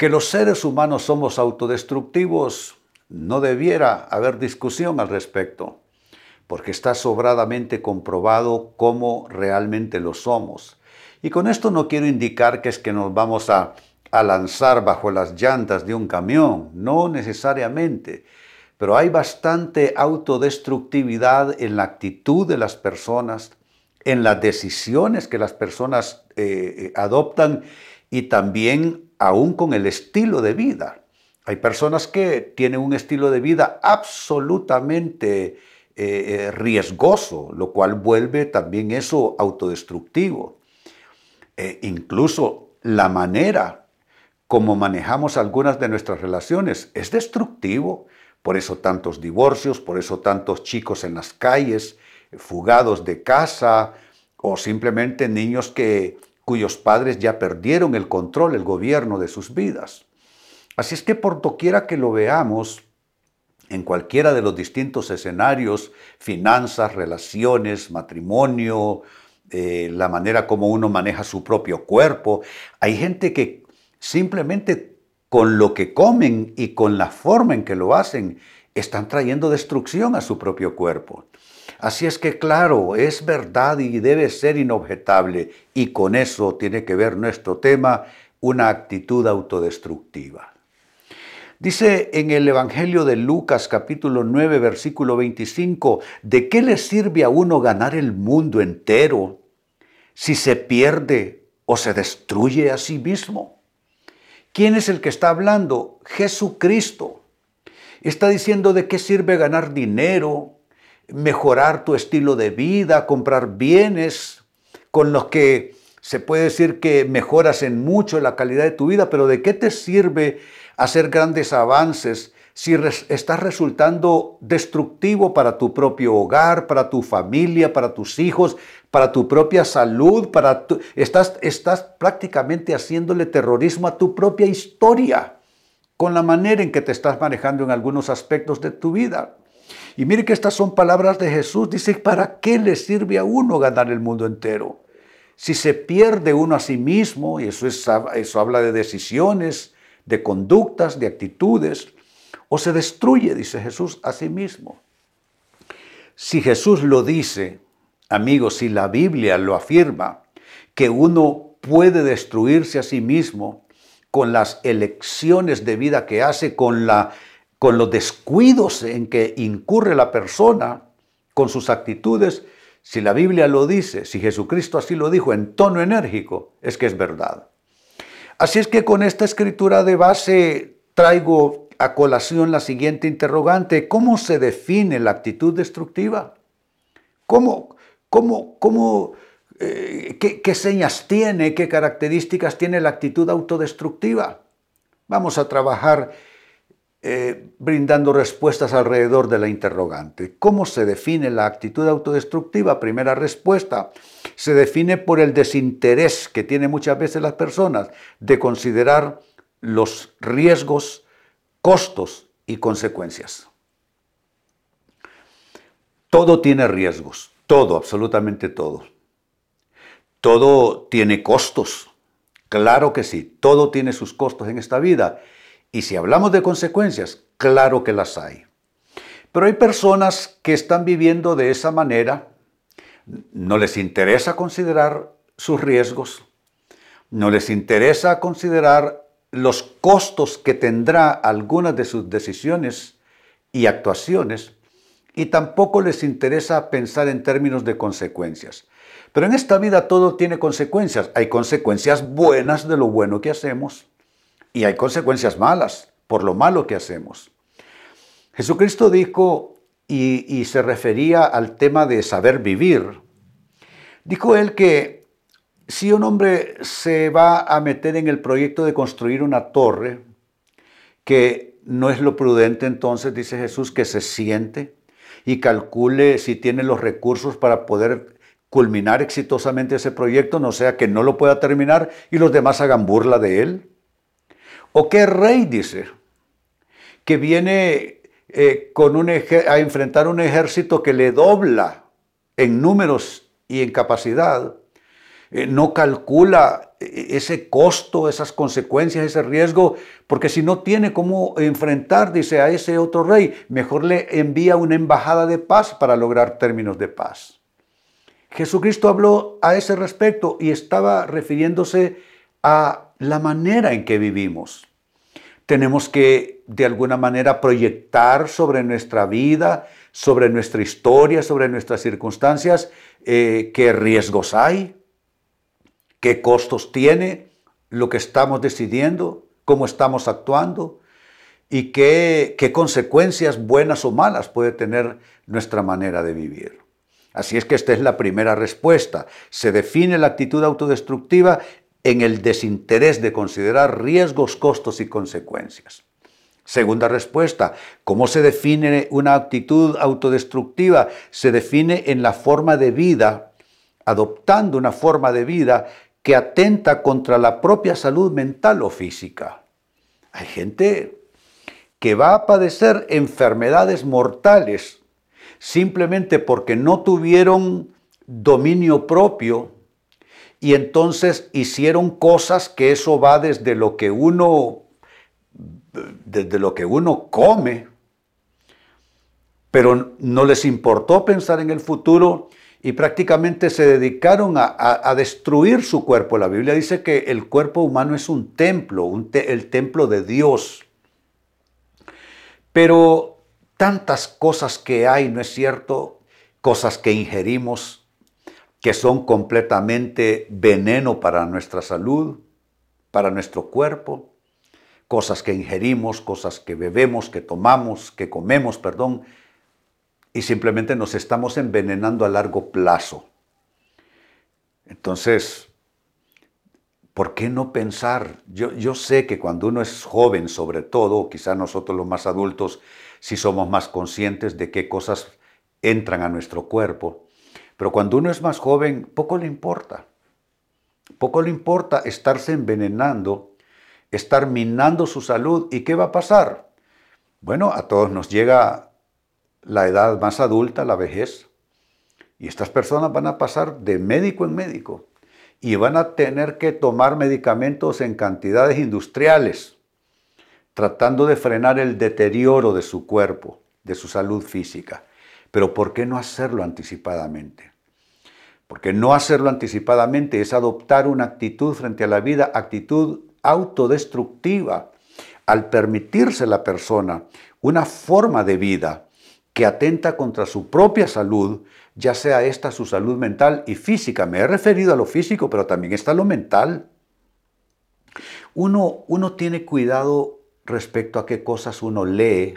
Que los seres humanos somos autodestructivos, no debiera haber discusión al respecto, porque está sobradamente comprobado cómo realmente lo somos. Y con esto no quiero indicar que es que nos vamos a a lanzar bajo las llantas de un camión, no necesariamente, pero hay bastante autodestructividad en la actitud de las personas, en las decisiones que las personas eh, eh, adoptan y también aún con el estilo de vida. Hay personas que tienen un estilo de vida absolutamente eh, riesgoso, lo cual vuelve también eso autodestructivo. incluso la manera como manejamos algunas de nuestras relaciones. Es destructivo. Por eso tantos divorcios, por eso tantos chicos en las calles, fugados de casa, o simplemente niños que, cuyos padres ya perdieron el control, el gobierno de sus vidas. Así es que por doquiera que lo veamos, en cualquiera de los distintos escenarios, finanzas, relaciones, matrimonio, eh, la manera como uno maneja su propio cuerpo, hay gente que simplemente con lo que comen y con la forma en que lo hacen, están trayendo destrucción a su propio cuerpo. Así es que claro, es verdad y debe ser inobjetable, y con eso tiene que ver nuestro tema, una actitud autodestructiva. Dice en el Evangelio de Lucas capítulo 9 versículo 25, ¿de qué le sirve a uno ganar el mundo entero si se pierde o se destruye a sí mismo? ¿Quién es el que está hablando? Jesucristo. Está diciendo de qué sirve ganar dinero, mejorar tu estilo de vida, comprar bienes con los que se puede decir que mejoras en mucho la calidad de tu vida, pero ¿de qué te sirve hacer grandes avances si estás resultando destructivo para tu propio hogar, para tu familia, para tus hijos, para tu propia salud, para estás, estás prácticamente haciéndole terrorismo a tu propia historia con la manera en que te estás manejando en algunos aspectos de tu vida. Y mire que estas son palabras de Jesús. Dice, ¿para qué le sirve a uno ganar el mundo entero? Si se pierde uno a sí mismo, y eso, es, eso habla de decisiones, de conductas, de actitudes, o se destruye, dice Jesús, a sí mismo. Si Jesús lo dice, amigos, si la Biblia lo afirma, que uno puede destruirse a sí mismo con las elecciones de vida que hace, con, la, con los descuidos en que incurre la persona, con sus actitudes, si la Biblia lo dice, si Jesucristo así lo dijo en tono enérgico, es que es verdad. Así es que con esta escritura de base traigo a colación la siguiente interrogante. ¿Cómo se define la actitud destructiva? ¿Cómo, cómo, cómo, eh, qué, señas tiene, qué características tiene la actitud autodestructiva? Vamos a trabajar eh, brindando respuestas alrededor de la interrogante. ¿Cómo se define la actitud autodestructiva? Primera respuesta, se define por el desinterés que tienen muchas veces las personas de considerar los riesgos costos y consecuencias. Todo tiene riesgos, todo, absolutamente todo. Todo tiene costos, claro que sí, todo tiene sus costos en esta vida. Y si hablamos de consecuencias, claro que las hay. Pero hay personas que están viviendo de esa manera, no les interesa considerar sus riesgos, no les interesa considerar los costos que tendrá algunas de sus decisiones y actuaciones y tampoco les interesa pensar en términos de consecuencias. Pero en esta vida todo tiene consecuencias. Hay consecuencias buenas de lo bueno que hacemos y hay consecuencias malas por lo malo que hacemos. Jesucristo dijo y, y se refería al tema de saber vivir. Dijo él que si un hombre se va a meter en el proyecto de construir una torre, que no es lo prudente entonces, dice Jesús, que se siente y calcule si tiene los recursos para poder culminar exitosamente ese proyecto, no sea que no lo pueda terminar y los demás hagan burla de él. ¿O qué rey dice que viene eh, con un a enfrentar un ejército que le dobla en números y en capacidad? Eh, no calcula eh, ese costo, esas consecuencias, ese riesgo, porque si no tiene cómo enfrentar, dice, a ese otro rey, mejor le envía una embajada de paz para lograr términos de paz. Jesucristo habló a ese respecto y estaba refiriéndose a la manera en que vivimos. Tenemos que de alguna manera proyectar sobre nuestra vida, sobre nuestra historia, sobre nuestras circunstancias, eh, qué riesgos hay, qué costos tiene lo que estamos decidiendo, cómo estamos actuando y qué, qué consecuencias buenas o malas puede tener nuestra manera de vivir. Así es que esta es la primera respuesta. Se define la actitud autodestructiva en el desinterés de considerar riesgos, costos y consecuencias. Segunda respuesta, ¿cómo se define una actitud autodestructiva? Se define en la forma de vida, adoptando una forma de vida que atenta contra la propia salud mental o física. Hay gente que va a padecer enfermedades mortales simplemente porque no tuvieron dominio propio y entonces hicieron cosas que eso va desde lo que uno desde lo que uno come, pero no les importó pensar en el futuro y prácticamente se dedicaron a, destruir su cuerpo. La Biblia dice que el cuerpo humano es un templo, el templo de Dios. Pero tantas cosas que hay, ¿no es cierto? Cosas que ingerimos que son completamente veneno para nuestra salud, para nuestro cuerpo, cosas que ingerimos, cosas que bebemos, que tomamos, que comemos, perdón, y simplemente nos estamos envenenando a largo plazo. Entonces, ¿por qué no pensar? Yo, yo sé que cuando uno es joven, sobre todo, quizá nosotros los más adultos, si somos más conscientes de qué cosas entran a nuestro cuerpo, pero cuando uno es más joven, poco le importa. Poco le importa estarse envenenando, estar minando su salud. ¿Y qué va a pasar? Bueno, a todos nos llega la edad más adulta, la vejez, y estas personas van a pasar de médico en médico y van a tener que tomar medicamentos en cantidades industriales, tratando de frenar el deterioro de su cuerpo, de su salud física. Pero ¿por qué no hacerlo anticipadamente? Porque no hacerlo anticipadamente es adoptar una actitud frente a la vida, actitud autodestructiva, al permitirse la persona una forma de vida que atenta contra su propia salud, ya sea esta su salud mental y física. Me he referido a lo físico, pero también está lo mental. Uno, uno tiene cuidado respecto a qué cosas uno lee,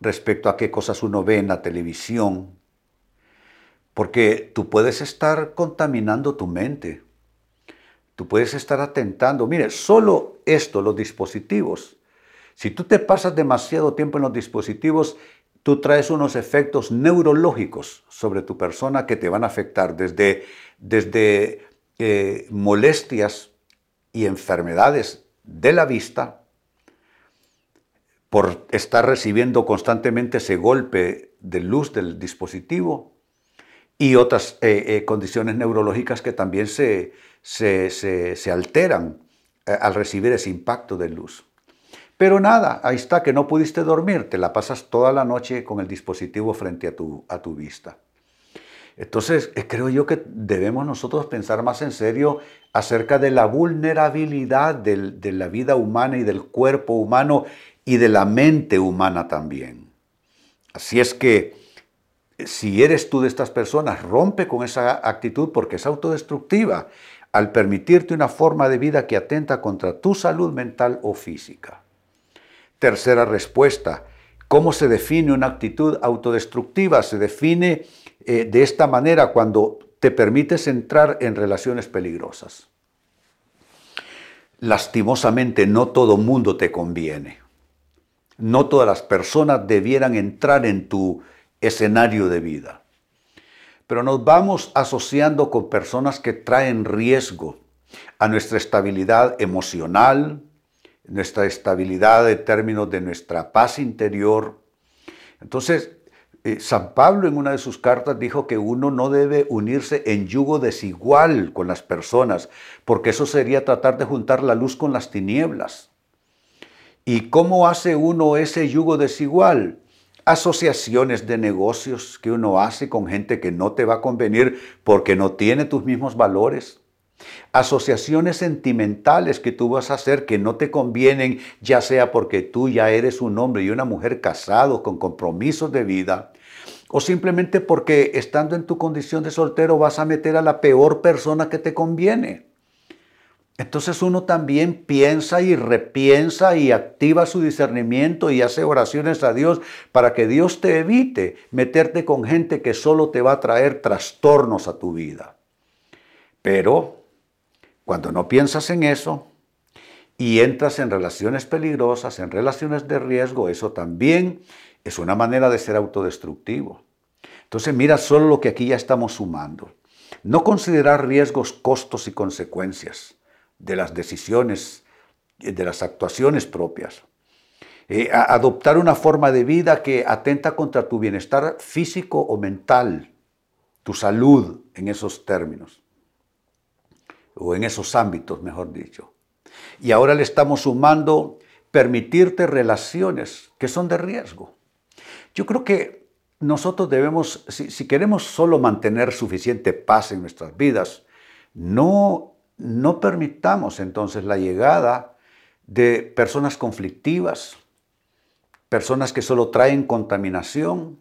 respecto a qué cosas uno ve en la televisión, porque tú puedes estar contaminando tu mente. Tú puedes estar atentando. Mire, solo esto, los dispositivos. Si tú te pasas demasiado tiempo en los dispositivos, tú traes unos efectos neurológicos sobre tu persona que te van a afectar desde, desde eh, molestias y enfermedades de la vista por estar recibiendo constantemente ese golpe de luz del dispositivo y otras eh, eh, condiciones neurológicas que también se, se alteran al recibir ese impacto de luz. Pero nada, ahí está, que no pudiste dormir, te la pasas toda la noche con el dispositivo frente a tu, a tu vista. Entonces, eh, creo yo que debemos nosotros pensar más en serio acerca de la vulnerabilidad de la vida humana y del cuerpo humano y de la mente humana también. Así es que si eres tú de estas personas, rompe con esa actitud porque es autodestructiva al permitirte una forma de vida que atenta contra tu salud mental o física. Tercera respuesta, ¿cómo se define una actitud autodestructiva? Se define eh, de esta manera cuando te permites entrar en relaciones peligrosas. Lastimosamente no todo mundo te conviene. No todas las personas debieran entrar en tu escenario de vida. Pero nos vamos asociando con personas que traen riesgo a nuestra estabilidad emocional, nuestra estabilidad en términos de nuestra paz interior. Entonces, eh, San Pablo en una de sus cartas dijo que uno no debe unirse en yugo desigual con las personas, porque eso sería tratar de juntar la luz con las tinieblas. ¿Y cómo hace uno ese yugo desigual? Asociaciones de negocios que uno hace con gente que no te va a convenir porque no tiene tus mismos valores. Asociaciones sentimentales que tú vas a hacer que no te convienen, ya sea porque tú ya eres un hombre y una mujer casados con compromisos de vida, o simplemente porque estando en tu condición de soltero vas a meter a la peor persona que te conviene. Entonces uno también piensa y repiensa y activa su discernimiento y hace oraciones a Dios para que Dios te evite meterte con gente que solo te va a traer trastornos a tu vida. Pero cuando no piensas en eso y entras en relaciones peligrosas, en relaciones de riesgo, eso también es una manera de ser autodestructivo. Entonces mira solo lo que aquí ya estamos sumando. No considerar riesgos, costos y consecuencias de las decisiones, de las actuaciones propias. Eh, adoptar una forma de vida que atenta contra tu bienestar físico o mental, tu salud en esos términos, o en esos ámbitos, mejor dicho. Y ahora le estamos sumando permitirte relaciones que son de riesgo. Yo creo que nosotros debemos, si, si queremos solo mantener suficiente paz en nuestras vidas, no no permitamos entonces la llegada de personas conflictivas, personas que solo traen contaminación,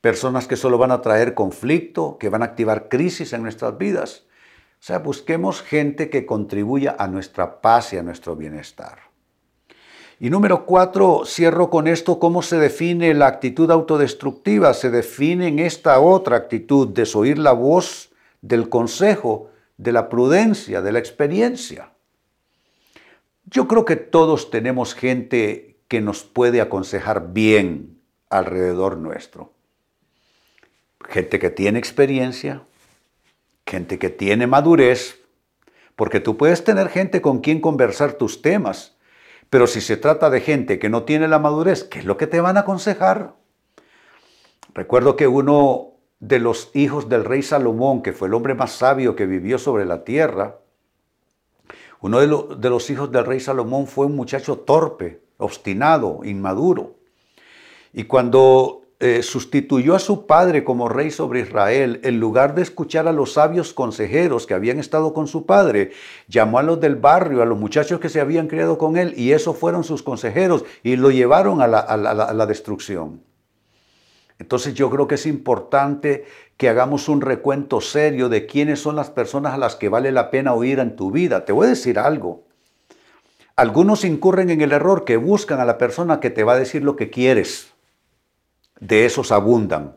personas que solo van a traer conflicto, que van a activar crisis en nuestras vidas. O sea, busquemos gente que contribuya a nuestra paz y a nuestro bienestar. Y número cuatro, cierro con esto, ¿cómo se define la actitud autodestructiva? Se define en esta otra actitud, desoír la voz del consejo de la prudencia, de la experiencia. Yo creo que todos tenemos gente que nos puede aconsejar bien alrededor nuestro. Gente que tiene experiencia, gente que tiene madurez, porque tú puedes tener gente con quien conversar tus temas, pero si se trata de gente que no tiene la madurez, ¿qué es lo que te van a aconsejar? Recuerdo que uno de los hijos del rey Salomón, que fue el hombre más sabio que vivió sobre la tierra, uno de, los hijos del rey Salomón fue un muchacho torpe, obstinado, inmaduro. Y cuando eh, sustituyó a su padre como rey sobre Israel, en lugar de escuchar a los sabios consejeros que habían estado con su padre, llamó a los del barrio, a los muchachos que se habían criado con él, y esos fueron sus consejeros y lo llevaron a la destrucción. Entonces yo creo que es importante que hagamos un recuento serio de quiénes son las personas a las que vale la pena oír en tu vida. Te voy a decir algo. Algunos incurren en el error que buscan a la persona que te va a decir lo que quieres. De esos abundan.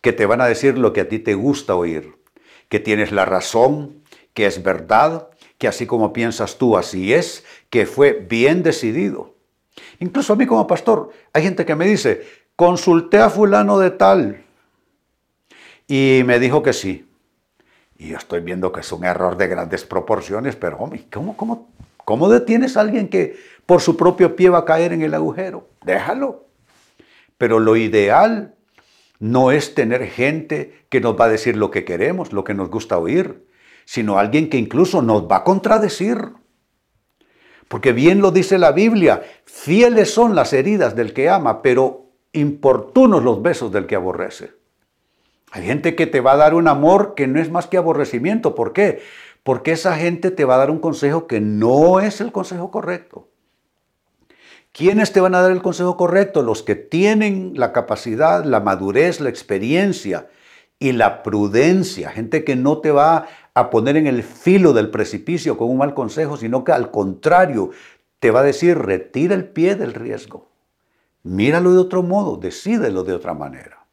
Que te van a decir lo que a ti te gusta oír. Que tienes la razón, que es verdad, que así como piensas tú, así es, que fue bien decidido. Incluso a mí como pastor, hay gente que me dice, consulté a fulano de tal y me dijo que sí. Y yo estoy viendo que es un error de grandes proporciones, pero hombre, ¿cómo, cómo, cómo detienes a alguien que por su propio pie va a caer en el agujero? Déjalo. Pero lo ideal no es tener gente que nos va a decir lo que queremos, lo que nos gusta oír, sino alguien que incluso nos va a contradecir. Porque bien lo dice la Biblia, fieles son las heridas del que ama, pero importunos los besos del que aborrece. Hay gente que te va a dar un amor que no es más que aborrecimiento. ¿Por qué? Porque esa gente te va a dar un consejo que no es el consejo correcto. ¿Quiénes te van a dar el consejo correcto? Los que tienen la capacidad, la madurez, la experiencia y la prudencia. Gente que no te va a poner en el filo del precipicio con un mal consejo, sino que al contrario te va a decir, retira el pie del riesgo. Míralo de otro modo, decídelo de otra manera.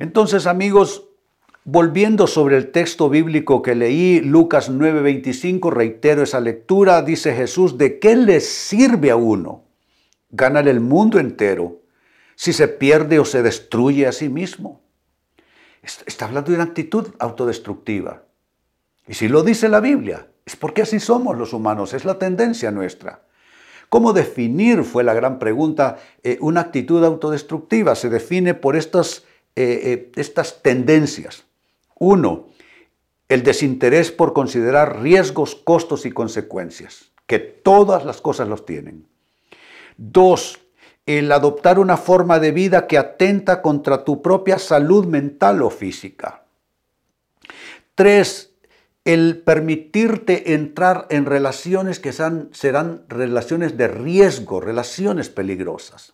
Entonces, amigos, volviendo sobre el texto bíblico que leí, Lucas 9:25, reitero esa lectura, dice Jesús, ¿de qué le sirve a uno ganar el mundo entero si se pierde o se destruye a sí mismo? Está hablando de una actitud autodestructiva. Y si lo dice la Biblia, es porque así somos los humanos, es la tendencia nuestra. ¿Cómo definir, fue la gran pregunta, eh, una actitud autodestructiva? Se define por estas, eh, eh, estas tendencias. Uno, el desinterés por considerar riesgos, costos y consecuencias, que todas las cosas los tienen. Dos, el adoptar una forma de vida que atenta contra tu propia salud mental o física. Tres, el permitirte entrar en relaciones que serán relaciones de riesgo, relaciones peligrosas.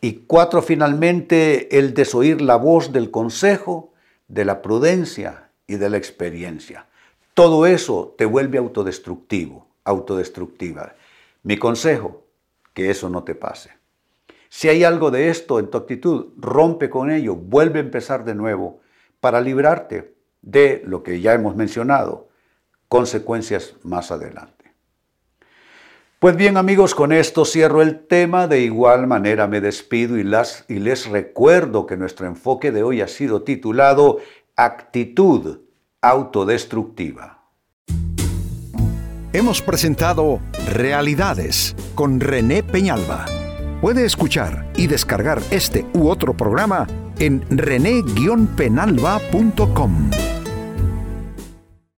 Y cuatro, finalmente, el desoír la voz del consejo, de la prudencia y de la experiencia. Todo eso te vuelve autodestructivo, autodestructiva. Mi consejo, que eso no te pase. Si hay algo de esto en tu actitud, rompe con ello, vuelve a empezar de nuevo para librarte de lo que ya hemos mencionado, consecuencias más adelante. Pues bien amigos, con esto cierro el tema, de igual manera me despido y, les recuerdo que nuestro enfoque de hoy ha sido titulado Actitud autodestructiva. Hemos presentado Realidades con René Peñalba. Puede escuchar y descargar este u otro programa en rene-penalba.com.